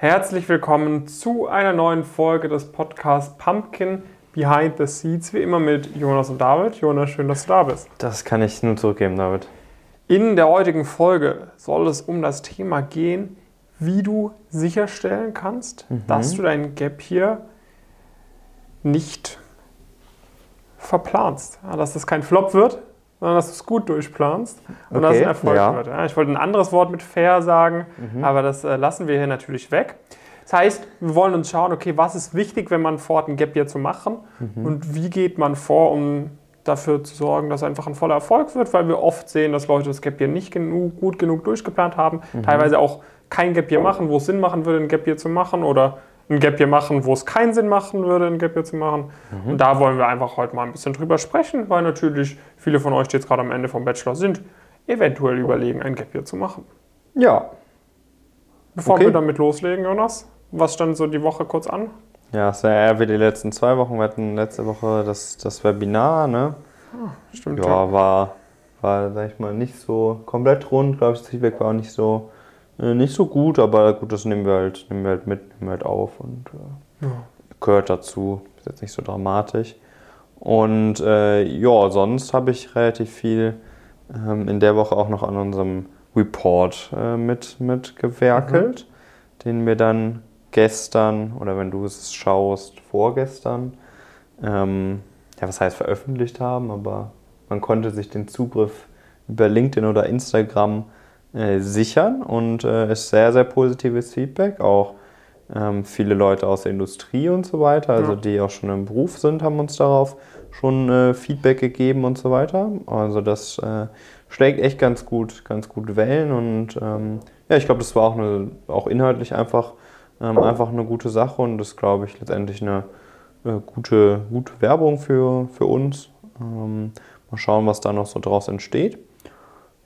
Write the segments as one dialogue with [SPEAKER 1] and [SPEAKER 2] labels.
[SPEAKER 1] Herzlich willkommen zu einer neuen Folge des Podcasts Pumpkin Behind the Seeds, wie immer mit Jonas und David. Jonas, schön, dass du da bist.
[SPEAKER 2] Das kann ich nur zurückgeben, David.
[SPEAKER 1] In der heutigen Folge soll es um das Thema gehen, wie du sicherstellen kannst,
[SPEAKER 2] Mhm.
[SPEAKER 1] dass du dein Gap hier nicht verplanst. Dass das kein Flop wird, sondern dass du es gut durchplanst und dass es
[SPEAKER 2] Okay,
[SPEAKER 1] ein Erfolg
[SPEAKER 2] ja.
[SPEAKER 1] wird. Ja, ich wollte ein anderes Wort mit fair sagen,
[SPEAKER 2] Mhm.
[SPEAKER 1] aber das äh, lassen wir hier natürlich weg. Das heißt, wir wollen uns schauen, okay, was ist wichtig, wenn man vorhat, ein Gap Year zu machen
[SPEAKER 2] Mhm.
[SPEAKER 1] und wie geht man vor, um dafür zu sorgen, dass einfach ein voller Erfolg wird, weil wir oft sehen, dass Leute das Gap Year nicht genug, gut genug durchgeplant haben,
[SPEAKER 2] Mhm.
[SPEAKER 1] teilweise auch kein Gap Year machen, wo es Sinn machen würde, ein Gap Year zu machen oder ein Gap Year machen, wo es keinen Sinn machen würde, ein Gap Year zu machen.
[SPEAKER 2] Mhm.
[SPEAKER 1] Und da wollen wir einfach heute mal ein bisschen drüber sprechen, weil natürlich viele von euch, die jetzt gerade am Ende vom Bachelor sind, eventuell überlegen, ein Gap Year zu machen.
[SPEAKER 2] Ja.
[SPEAKER 1] Bevor
[SPEAKER 2] Okay.
[SPEAKER 1] wir damit loslegen, Jonas, was stand so die Woche kurz an?
[SPEAKER 2] Ja, es war eher wie die letzten zwei Wochen. Wir hatten letzte Woche das, das Webinar, ne?
[SPEAKER 1] Stimmt,
[SPEAKER 2] Ja, war, war, sag ich mal, nicht so komplett rund, glaube ich. Das Feedback war auch nicht so, nicht so gut, aber gut, das nehmen wir halt, nehmen wir halt mit, nehmen wir halt auf und äh,
[SPEAKER 1] Ja.
[SPEAKER 2] gehört dazu. Ist jetzt nicht so dramatisch. Und äh, ja, sonst habe ich relativ viel ähm, in der Woche auch noch an unserem Report äh, mit, mit gewerkelt, den wir dann gestern oder wenn du es schaust, vorgestern, ähm, ja, was heißt veröffentlicht haben, aber man konnte sich den Zugriff über LinkedIn oder Instagram äh, sichern und äh, ist sehr, sehr positives Feedback. Auch ähm, viele Leute aus der Industrie und so weiter, also
[SPEAKER 1] Ja.
[SPEAKER 2] die auch schon im Beruf sind, haben uns darauf schon äh, Feedback gegeben und so weiter. Also das äh, schlägt echt ganz gut, ganz gut Wellen und ähm, ja, ich glaube, das war auch, eine, auch inhaltlich einfach, ähm, einfach eine gute Sache und das glaube ich letztendlich eine äh, gute, gute Werbung für, für uns. Ähm, mal schauen, was da noch so draus entsteht.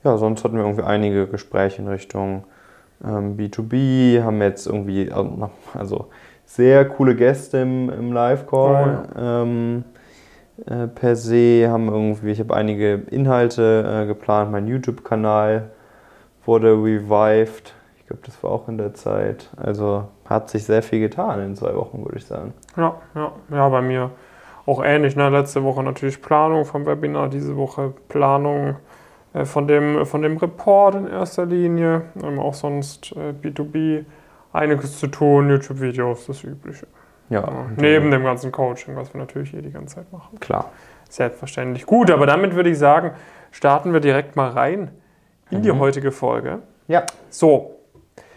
[SPEAKER 2] Ja, sonst hatten wir irgendwie einige Gespräche in Richtung ähm, B2B, haben jetzt irgendwie, also sehr coole Gäste im, im Live-Call. ähm, äh, per se haben irgendwie, ich habe einige Inhalte äh, geplant, mein YouTube-Kanal wurde revived. Ich glaube, das war auch in der Zeit. Also hat sich sehr viel getan in zwei Wochen, würde ich sagen.
[SPEAKER 1] Ja, ja, ja, bei mir auch ähnlich. Ne? Letzte Woche natürlich Planung vom Webinar, diese Woche Planung äh, von, dem, von dem Report in erster Linie. Ähm, auch sonst äh, B2B einiges zu tun, YouTube-Videos, das Übliche.
[SPEAKER 2] Ja,
[SPEAKER 1] Ja, neben
[SPEAKER 2] äh,
[SPEAKER 1] dem ganzen Coaching, was wir natürlich hier die ganze Zeit machen.
[SPEAKER 2] Klar.
[SPEAKER 1] Selbstverständlich. Gut, aber damit würde ich sagen, starten wir direkt mal rein in die
[SPEAKER 2] Mhm.
[SPEAKER 1] heutige Folge.
[SPEAKER 2] Ja.
[SPEAKER 1] So,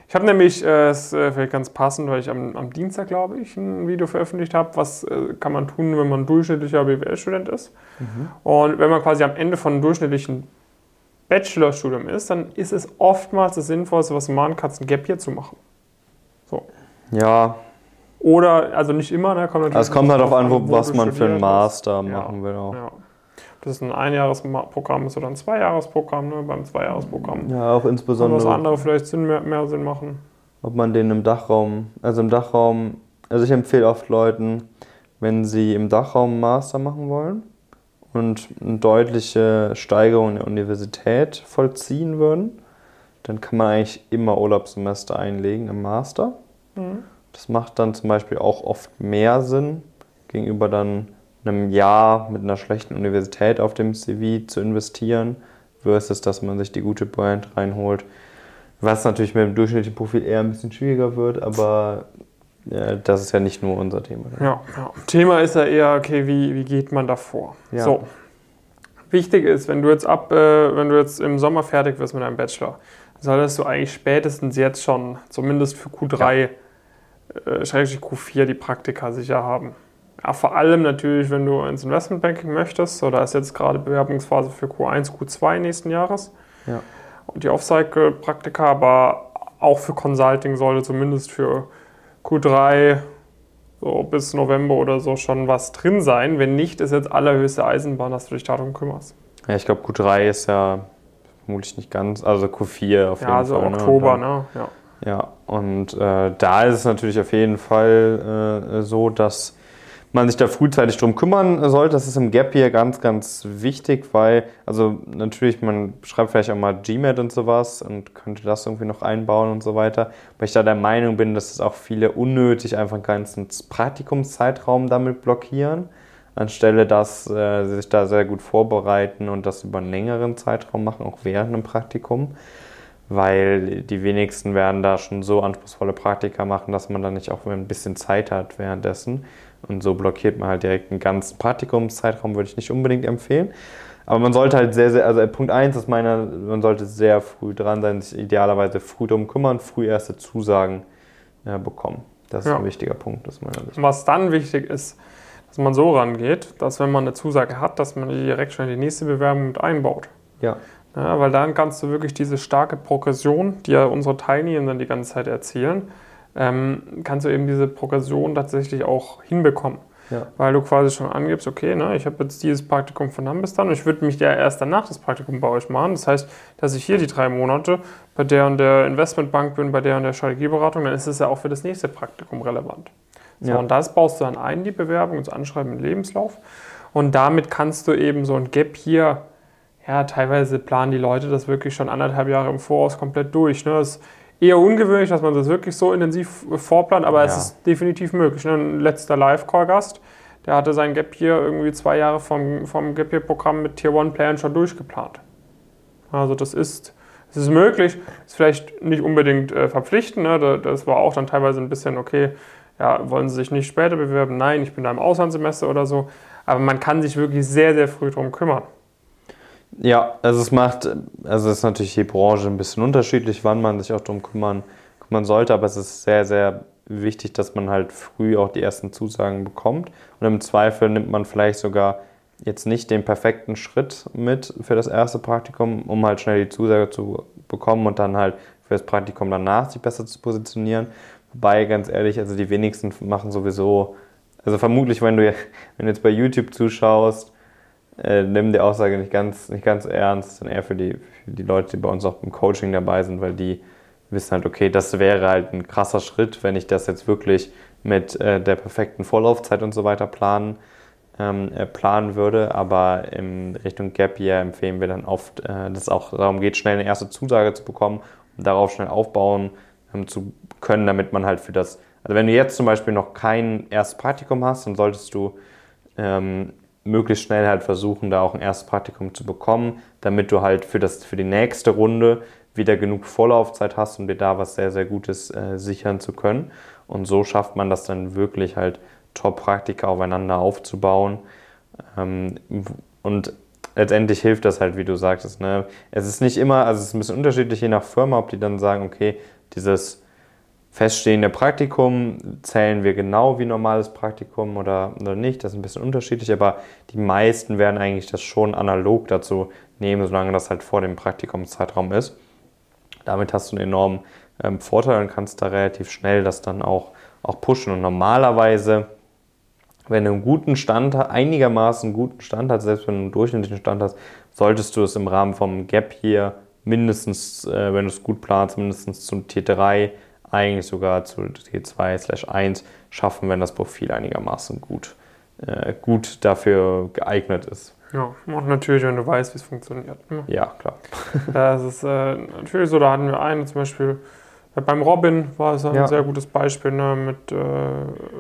[SPEAKER 1] ich habe nämlich, äh, es äh, vielleicht ganz passend, weil ich am, am Dienstag, glaube ich, ein Video veröffentlicht habe, was äh, kann man tun, wenn man durchschnittlicher BWL-Student ist. Und wenn man quasi am Ende von einem durchschnittlichen Bachelorstudium ist, dann ist es oftmals das Sinnvollste, was du machen kannst, ein Gap hier zu machen.
[SPEAKER 2] Ja,
[SPEAKER 1] Oder, also nicht immer, ne? Kommt
[SPEAKER 2] also es kommt halt darauf an, wo, was man für einen. Master
[SPEAKER 1] Ja.
[SPEAKER 2] machen will. Auch.
[SPEAKER 1] Ja. Ob das ein Einjahresprogramm ist oder ein Zweijahresprogramm, ne? beim Zweijahresprogramm.
[SPEAKER 2] Ja, auch insbesondere,
[SPEAKER 1] andere vielleicht Sinn, mehr, mehr Sinn machen.
[SPEAKER 2] ob man den im Dachraum, also im Dachraum, also ich empfehle oft Leuten, wenn sie im Dachraum einen Master machen wollen und eine deutliche Steigerung in der Universität vollziehen würden, dann kann man eigentlich immer Urlaubssemester einlegen im Master.
[SPEAKER 1] Mhm.
[SPEAKER 2] Das macht dann zum Beispiel auch oft mehr Sinn, gegenüber dann einem Jahr mit einer schlechten Universität auf dem CV zu investieren, versus dass man sich die gute Brand reinholt. Was natürlich mit dem durchschnittlichen Profil eher ein bisschen schwieriger wird, aber das ist ja nicht nur unser Thema.
[SPEAKER 1] Ja, ja. Thema ist ja eher, okay, wie, wie geht man da vor?
[SPEAKER 2] Ja.
[SPEAKER 1] So. Wichtig ist, wenn du jetzt ab, äh, wenn du jetzt im Sommer fertig wirst mit deinem Bachelor, solltest du eigentlich spätestens jetzt schon, zumindest für Q3, äh, schrägstrich Q4, die Praktika sicher haben. Ja, vor allem natürlich, wenn du ins Investmentbanking möchtest, so da ist jetzt gerade Bewerbungsphase für Q1, Q2 nächsten Jahres.
[SPEAKER 2] Ja.
[SPEAKER 1] Und die Off-Cycle-Praktika, aber auch für Consulting sollte zumindest für Q3 so bis November oder so schon was drin sein. Wenn nicht, ist jetzt allerhöchste Eisenbahn, dass du dich darum kümmerst.
[SPEAKER 2] Ja, ich glaube, Q3 ist ja vermutlich nicht ganz, also Q4 auf jeden
[SPEAKER 1] Ja, also
[SPEAKER 2] Fall.
[SPEAKER 1] Oktober,
[SPEAKER 2] ne?
[SPEAKER 1] ne? Ja.
[SPEAKER 2] Ja, und äh, da ist es natürlich auf jeden Fall äh, so, dass man sich da frühzeitig drum kümmern sollte. Das ist im Gap hier ganz, ganz wichtig, weil, also natürlich, man schreibt vielleicht auch mal GMAT und sowas und könnte das irgendwie noch einbauen und so weiter. Weil ich da der Meinung bin, dass es auch viele unnötig einfach einen ganzen Praktikumszeitraum damit blockieren, anstelle dass äh, sie sich da sehr gut vorbereiten und das über einen längeren Zeitraum machen, auch während einem Praktikum weil die wenigsten werden da schon so anspruchsvolle Praktika machen, dass man dann nicht auch ein bisschen Zeit hat währenddessen. Und so blockiert man halt direkt einen ganzen Praktikumszeitraum, würde ich nicht unbedingt empfehlen. Aber man sollte halt sehr, sehr, also Punkt 1 ist meiner, man sollte sehr früh dran sein, sich idealerweise früh darum kümmern, früh erste Zusagen äh, bekommen. Das ist ja. ein wichtiger Punkt aus
[SPEAKER 1] meiner Sicht. Was dann wichtig ist, dass man so rangeht, dass wenn man eine Zusage hat, dass man die direkt schon in die nächste Bewerbung mit einbaut.
[SPEAKER 2] Ja.
[SPEAKER 1] Ja, weil dann kannst du wirklich diese starke Progression, die ja unsere Teilnehmenden die ganze Zeit erzielen, ähm, kannst du eben diese Progression tatsächlich auch hinbekommen. Ja. Weil du quasi schon angibst, okay, ne, ich habe jetzt dieses Praktikum von dann bis dann und ich würde mich ja erst danach das Praktikum bei euch machen. Das heißt, dass ich hier die drei Monate bei der und der Investmentbank bin, bei der und der Strategieberatung, dann ist es ja auch für das nächste Praktikum relevant. So, ja. Und das baust du dann ein, die Bewerbung, das Anschreiben im Lebenslauf. Und damit kannst du eben so ein Gap hier ja, teilweise planen die Leute das wirklich schon anderthalb Jahre im Voraus komplett durch. Ne? Das eher ungewöhnlich, dass man das wirklich so intensiv vorplant, aber ja. es ist definitiv möglich. Ne? Ein letzter Live-Call-Gast, der hatte sein Gap hier irgendwie zwei Jahre vom, vom Gap Year-Programm mit Tier One Playern schon durchgeplant. Also das ist, das ist möglich, ist vielleicht nicht unbedingt äh, verpflichtend. Ne? Das war auch dann teilweise ein bisschen, okay, ja, wollen Sie sich nicht später bewerben? Nein, ich bin da im Auslandssemester oder so. Aber man kann sich wirklich sehr, sehr früh darum kümmern.
[SPEAKER 2] Ja, also es macht, also es ist natürlich die Branche ein bisschen unterschiedlich, wann man sich auch darum kümmern, kümmern sollte, aber es ist sehr, sehr wichtig, dass man halt früh auch die ersten Zusagen bekommt. Und im Zweifel nimmt man vielleicht sogar jetzt nicht den perfekten Schritt mit für das erste Praktikum, um halt schnell die Zusage zu bekommen und dann halt für das Praktikum danach sich besser zu positionieren. Wobei, ganz ehrlich, also die wenigsten machen sowieso, also vermutlich, wenn du, wenn du jetzt bei YouTube zuschaust, äh, nimm die Aussage nicht ganz, nicht ganz ernst, sondern eher für die, für die Leute, die bei uns auch im Coaching dabei sind, weil die wissen halt, okay, das wäre halt ein krasser Schritt, wenn ich das jetzt wirklich mit äh, der perfekten Vorlaufzeit und so weiter planen, ähm, äh, planen würde. Aber in Richtung Gap Year empfehlen wir dann oft, äh, dass es auch darum geht, schnell eine erste Zusage zu bekommen und darauf schnell aufbauen ähm, zu können, damit man halt für das, also wenn du jetzt zum Beispiel noch kein erstes Praktikum hast, dann solltest du ähm, möglichst schnell halt versuchen, da auch ein erstes Praktikum zu bekommen, damit du halt für, das, für die nächste Runde wieder genug Vorlaufzeit hast, um dir da was sehr, sehr Gutes äh, sichern zu können. Und so schafft man das dann wirklich halt Top-Praktika aufeinander aufzubauen. Ähm, und letztendlich hilft das halt, wie du sagtest. Ne? Es ist nicht immer, also es ist ein bisschen unterschiedlich je nach Firma, ob die dann sagen, okay, dieses feststehende Praktikum zählen wir genau wie normales Praktikum oder, oder nicht. Das ist ein bisschen unterschiedlich, aber die meisten werden eigentlich das schon analog dazu nehmen, solange das halt vor dem Praktikumszeitraum ist. Damit hast du einen enormen ähm, Vorteil und kannst da relativ schnell das dann auch, auch pushen. Und normalerweise, wenn du einen guten Stand, einigermaßen guten Stand hast, selbst wenn du einen durchschnittlichen Stand hast, solltest du es im Rahmen vom Gap hier mindestens, äh, wenn du es gut planst, mindestens zum T3 eigentlich sogar zu T2/1 schaffen, wenn das Profil einigermaßen gut, äh, gut dafür geeignet ist.
[SPEAKER 1] Ja, und natürlich, wenn du weißt, wie es funktioniert.
[SPEAKER 2] Ne? Ja, klar.
[SPEAKER 1] Das ist äh, natürlich so, da hatten wir einen zum Beispiel, äh, beim Robin war es ein ja. sehr gutes Beispiel ne, mit, äh,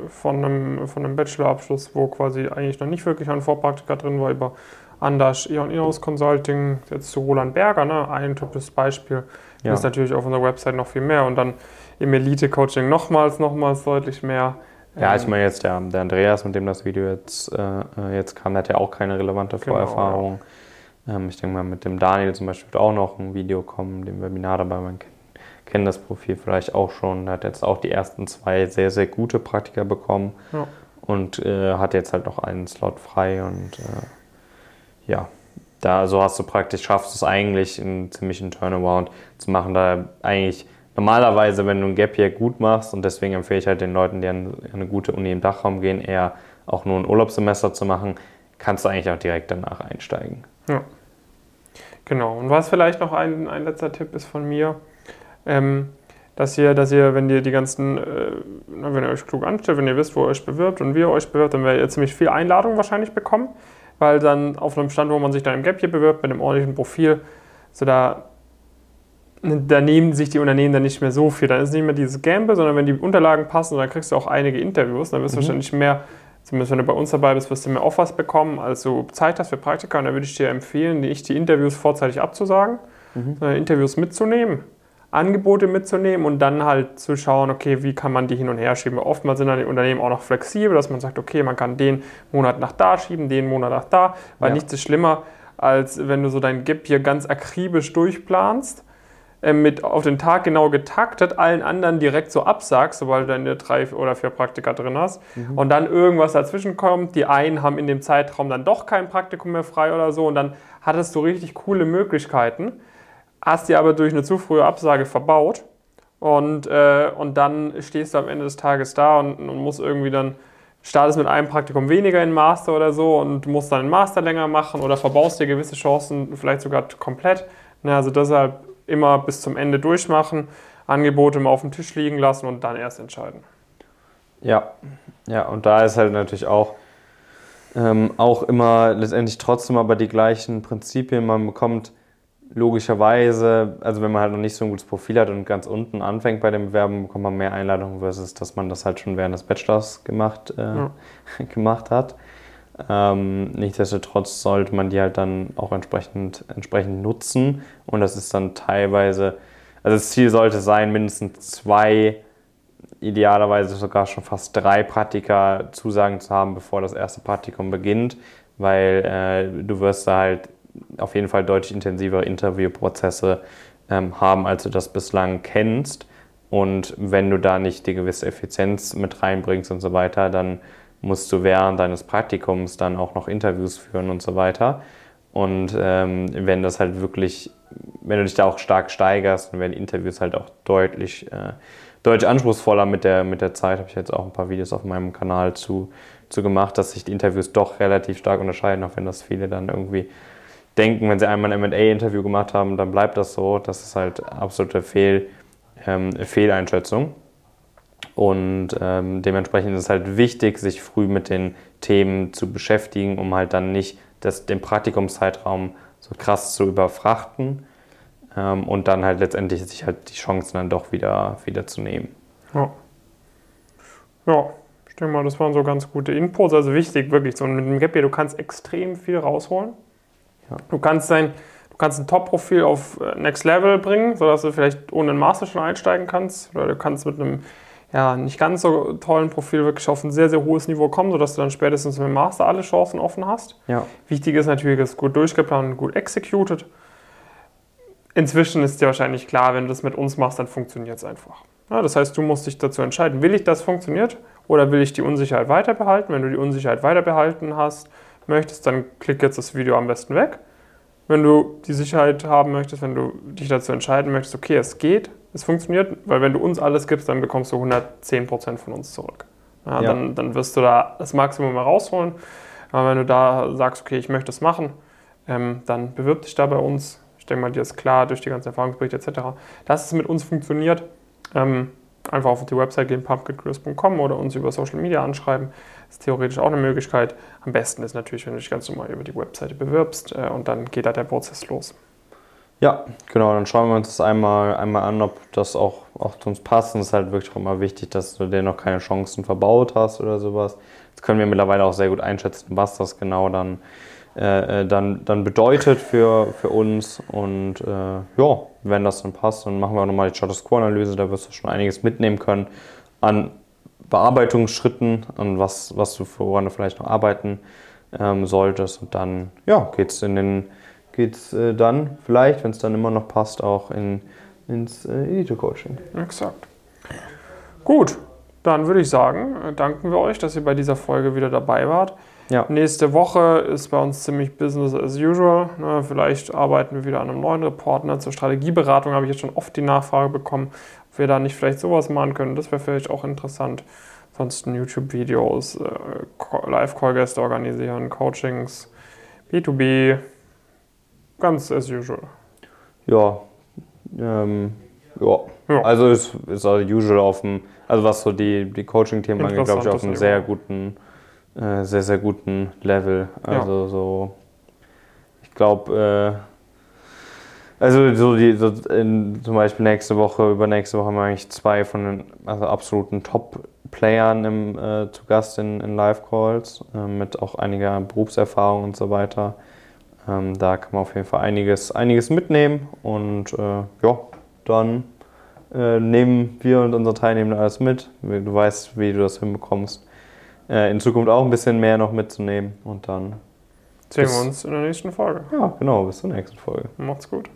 [SPEAKER 1] von, einem, von einem Bachelorabschluss, wo quasi eigentlich noch nicht wirklich ein Vorpraktiker drin war, über Anders Eon Inhouse Consulting, jetzt zu Roland Berger, ne, ein typisches Beispiel. Ja. Das ist natürlich auf unserer Website noch viel mehr. Und dann im Elite-Coaching nochmals, nochmals deutlich mehr.
[SPEAKER 2] Ja, ich ähm, meine jetzt der, der Andreas, mit dem das Video jetzt, äh, jetzt kam, der hat ja auch keine relevante genau, Vorerfahrung. Ja. Ähm, ich denke mal, mit dem Daniel zum Beispiel wird auch noch ein Video kommen, dem Webinar dabei. Man kennt, kennt das Profil vielleicht auch schon. Der hat jetzt auch die ersten zwei sehr, sehr gute Praktika bekommen ja. und äh, hat jetzt halt noch einen Slot frei und äh, ja, da so hast du praktisch, schaffst du es eigentlich, einen ziemlichen Turnaround zu machen, da eigentlich normalerweise, wenn du ein Gap hier gut machst, und deswegen empfehle ich halt den Leuten, die an eine gute Uni im Dachraum gehen, eher auch nur ein Urlaubssemester zu machen, kannst du eigentlich auch direkt danach einsteigen.
[SPEAKER 1] Ja. Genau. Und was vielleicht noch ein, ein letzter Tipp ist von mir, ähm, dass ihr, dass ihr, wenn ihr die ganzen, äh, wenn ihr euch klug anstellt, wenn ihr wisst, wo ihr euch bewirbt und wie ihr euch bewirbt, dann werdet ihr ziemlich viel Einladung wahrscheinlich bekommen, weil dann auf einem Stand, wo man sich dann im Gap hier bewirbt, mit einem ordentlichen Profil, so da, da nehmen sich die Unternehmen dann nicht mehr so viel. Dann ist nicht mehr dieses Gamble, sondern wenn die Unterlagen passen, dann kriegst du auch einige Interviews, dann wirst du mhm. wahrscheinlich mehr zumindest wenn du bei uns dabei bist, wirst du mehr Offers bekommen, als du Zeit hast für Praktika. Und da würde ich dir empfehlen, nicht die Interviews vorzeitig abzusagen, mhm. sondern Interviews mitzunehmen, Angebote mitzunehmen und dann halt zu schauen, okay, wie kann man die hin und her schieben. Oftmals sind dann die Unternehmen auch noch flexibel, dass man sagt, okay, man kann den Monat nach da schieben, den Monat nach da, weil ja. nichts ist schlimmer, als wenn du so dein Gap hier ganz akribisch durchplanst mit auf den Tag genau getaktet, allen anderen direkt so absagst, sobald du deine drei oder vier Praktika drin hast mhm. und dann irgendwas dazwischen kommt. Die einen haben in dem Zeitraum dann doch kein Praktikum mehr frei oder so und dann hattest du richtig coole Möglichkeiten, hast dir aber durch eine zu frühe Absage verbaut und, äh, und dann stehst du am Ende des Tages da und, und musst irgendwie dann startest mit einem Praktikum weniger in Master oder so und musst dann den Master länger machen oder verbaust dir gewisse Chancen vielleicht sogar komplett. Na, also deshalb immer bis zum Ende durchmachen, Angebote mal auf dem Tisch liegen lassen und dann erst entscheiden.
[SPEAKER 2] Ja, ja, und da ist halt natürlich auch, ähm, auch immer letztendlich trotzdem aber die gleichen Prinzipien. Man bekommt logischerweise, also wenn man halt noch nicht so ein gutes Profil hat und ganz unten anfängt bei dem Bewerben, bekommt man mehr Einladungen versus, dass man das halt schon während des Bachelors gemacht, äh, ja. gemacht hat. Ähm, nichtsdestotrotz sollte man die halt dann auch entsprechend, entsprechend nutzen und das ist dann teilweise, also das Ziel sollte sein, mindestens zwei, idealerweise sogar schon fast drei Praktika Zusagen zu haben, bevor das erste Praktikum beginnt, weil äh, du wirst da halt auf jeden Fall deutlich intensivere Interviewprozesse ähm, haben, als du das bislang kennst. Und wenn du da nicht die gewisse Effizienz mit reinbringst und so weiter, dann musst du während deines Praktikums dann auch noch Interviews führen und so weiter. Und ähm, wenn das halt wirklich, wenn du dich da auch stark steigerst und werden Interviews halt auch deutlich, äh, deutlich anspruchsvoller mit der, mit der Zeit, habe ich jetzt auch ein paar Videos auf meinem Kanal zu, zu gemacht, dass sich die Interviews doch relativ stark unterscheiden, auch wenn das viele dann irgendwie denken, wenn sie einmal ein MA-Interview gemacht haben, dann bleibt das so. Das ist halt absolute Fehl, ähm, Fehleinschätzung. Und ähm, dementsprechend ist es halt wichtig, sich früh mit den Themen zu beschäftigen, um halt dann nicht das, den Praktikumszeitraum so krass zu überfrachten ähm, und dann halt letztendlich sich halt die Chancen dann doch wieder, wieder zu nehmen.
[SPEAKER 1] Ja. Ja, ich denke mal, das waren so ganz gute Infos. Also wichtig, wirklich, so mit dem Gap Year, du kannst extrem viel rausholen. Ja. Du kannst dein, du kannst ein Top-Profil auf äh, Next Level bringen, sodass du vielleicht ohne einen Master schon einsteigen kannst. Oder du kannst mit einem ja, nicht ganz so tollen Profil wirklich auf ein sehr, sehr hohes Niveau kommen, sodass du dann spätestens mit dem Master alle Chancen offen hast. Ja. Wichtig ist natürlich, dass es gut durchgeplant und gut executed. Inzwischen ist dir wahrscheinlich klar, wenn du das mit uns machst, dann funktioniert es einfach. Ja, das heißt, du musst dich dazu entscheiden, will ich, dass funktioniert oder will ich die Unsicherheit weiter behalten? Wenn du die Unsicherheit weiter behalten hast, möchtest, dann klick jetzt das Video am besten weg. Wenn du die Sicherheit haben möchtest, wenn du dich dazu entscheiden möchtest, okay, es geht, es funktioniert, weil wenn du uns alles gibst, dann bekommst du 110% von uns zurück. Ja, ja. Dann, dann wirst du da das Maximum herausholen. Aber wenn du da sagst, okay, ich möchte es machen, ähm, dann bewirb dich da bei uns. Ich denke mal, dir ist klar durch die ganzen Erfahrungsberichte etc., dass es mit uns funktioniert. Ähm, einfach auf die Website gehen, pumpkincurious.com oder uns über Social Media anschreiben. Das ist theoretisch auch eine Möglichkeit. Am besten ist natürlich, wenn du dich ganz normal über die Webseite bewirbst äh, und dann geht da der Prozess los.
[SPEAKER 2] Ja, genau, dann schauen wir uns das einmal, einmal an, ob das auch, auch zu uns passt. Und es ist halt wirklich auch immer wichtig, dass du dir noch keine Chancen verbaut hast oder sowas. Das können wir mittlerweile auch sehr gut einschätzen, was das genau dann, äh, äh dann, dann bedeutet für, für uns. Und äh, ja, wenn das dann passt, dann machen wir auch nochmal die Status Quo-Analyse. Da wirst du schon einiges mitnehmen können an Bearbeitungsschritten und was, was du, woran du vielleicht noch arbeiten ähm, solltest. Und dann ja, geht es in den geht es äh, dann vielleicht, wenn es dann immer noch passt, auch in, ins äh, Elite-Coaching.
[SPEAKER 1] Exakt. Gut, dann würde ich sagen, äh, danken wir euch, dass ihr bei dieser Folge wieder dabei wart. Ja. Nächste Woche ist bei uns ziemlich Business as usual. Ne, vielleicht arbeiten wir wieder an einem neuen Report. Ne, zur Strategieberatung habe ich jetzt schon oft die Nachfrage bekommen, ob wir da nicht vielleicht sowas machen können. Das wäre vielleicht auch interessant. Ansonsten YouTube-Videos, äh, Live-Call-Gäste organisieren, Coachings, B2B, Ganz as usual.
[SPEAKER 2] Ja, ähm, Ja.
[SPEAKER 1] Ja.
[SPEAKER 2] Also ist, ist auch usual auf dem, also was so die, die Coaching-Themen angeht, glaube ich, auf einem sehr guten, äh, sehr, sehr guten Level.
[SPEAKER 1] Ja.
[SPEAKER 2] Also so, ich glaube, äh, also so die, so in, zum Beispiel nächste Woche, übernächste Woche haben wir eigentlich zwei von den also absoluten Top-Playern im, äh, zu Gast in, in Live-Calls, äh, mit auch einiger Berufserfahrung und so weiter. Ähm, da kann man auf jeden Fall einiges, einiges mitnehmen und äh, ja, dann äh, nehmen wir und unsere Teilnehmer alles mit. Du weißt, wie du das hinbekommst, äh, in Zukunft auch ein bisschen mehr noch mitzunehmen und dann,
[SPEAKER 1] Sehen wir uns in der nächsten Folge.
[SPEAKER 2] ja, genau, bis zur nächsten Folge.
[SPEAKER 1] Macht's gut.